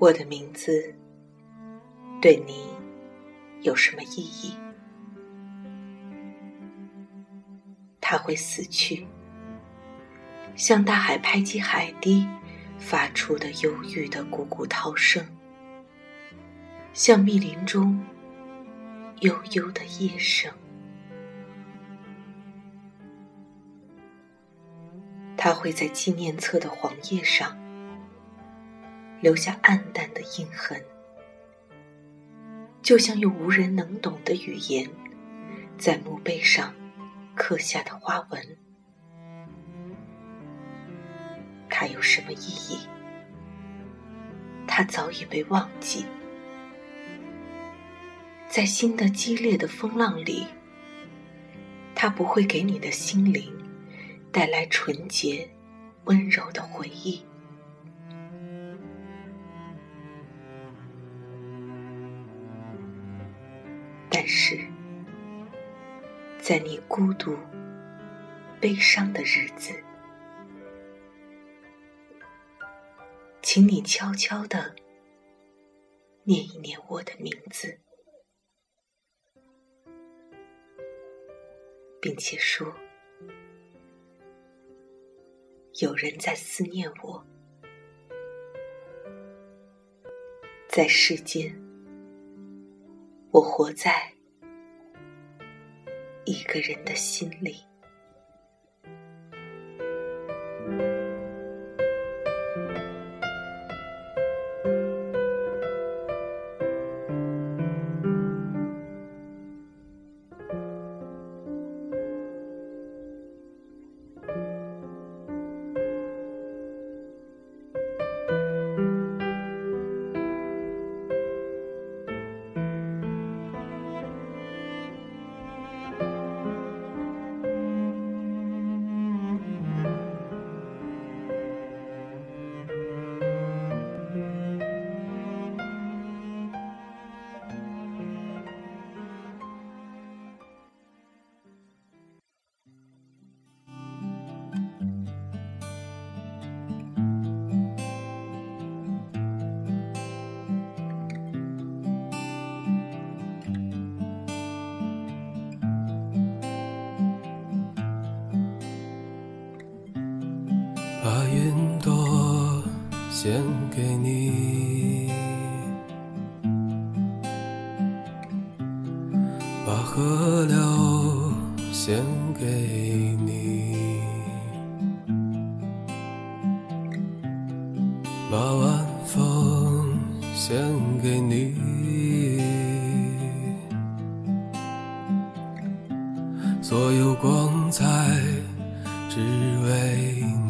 我的名字对你有什么意义？它会死去，像大海拍击海堤发出的忧郁的汩汩涛声，像密林中悠悠的夜声。它会在纪念册的黄页上。留下暗淡的印痕，就像用无人能懂的语言，在墓碑上刻下的花纹。它有什么意义？它早已被忘记。在新的激烈的风浪里，它不会给你的心灵带来纯洁、温柔的回忆。但是，在你孤独、悲伤的日子，请你悄悄的念一念我的名字，并且说：有人在思念我，在世间。我活在一个人的心里。把云朵献给你，把河流献给你，把晚风献给你，所有光彩只为你。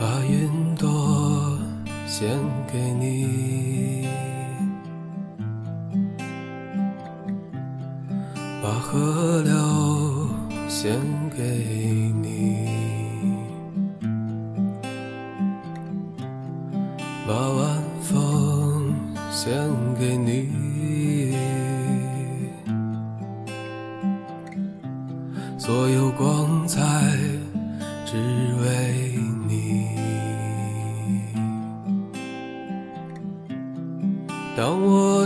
把云朵献给你，把河流献给你，把晚风献给你，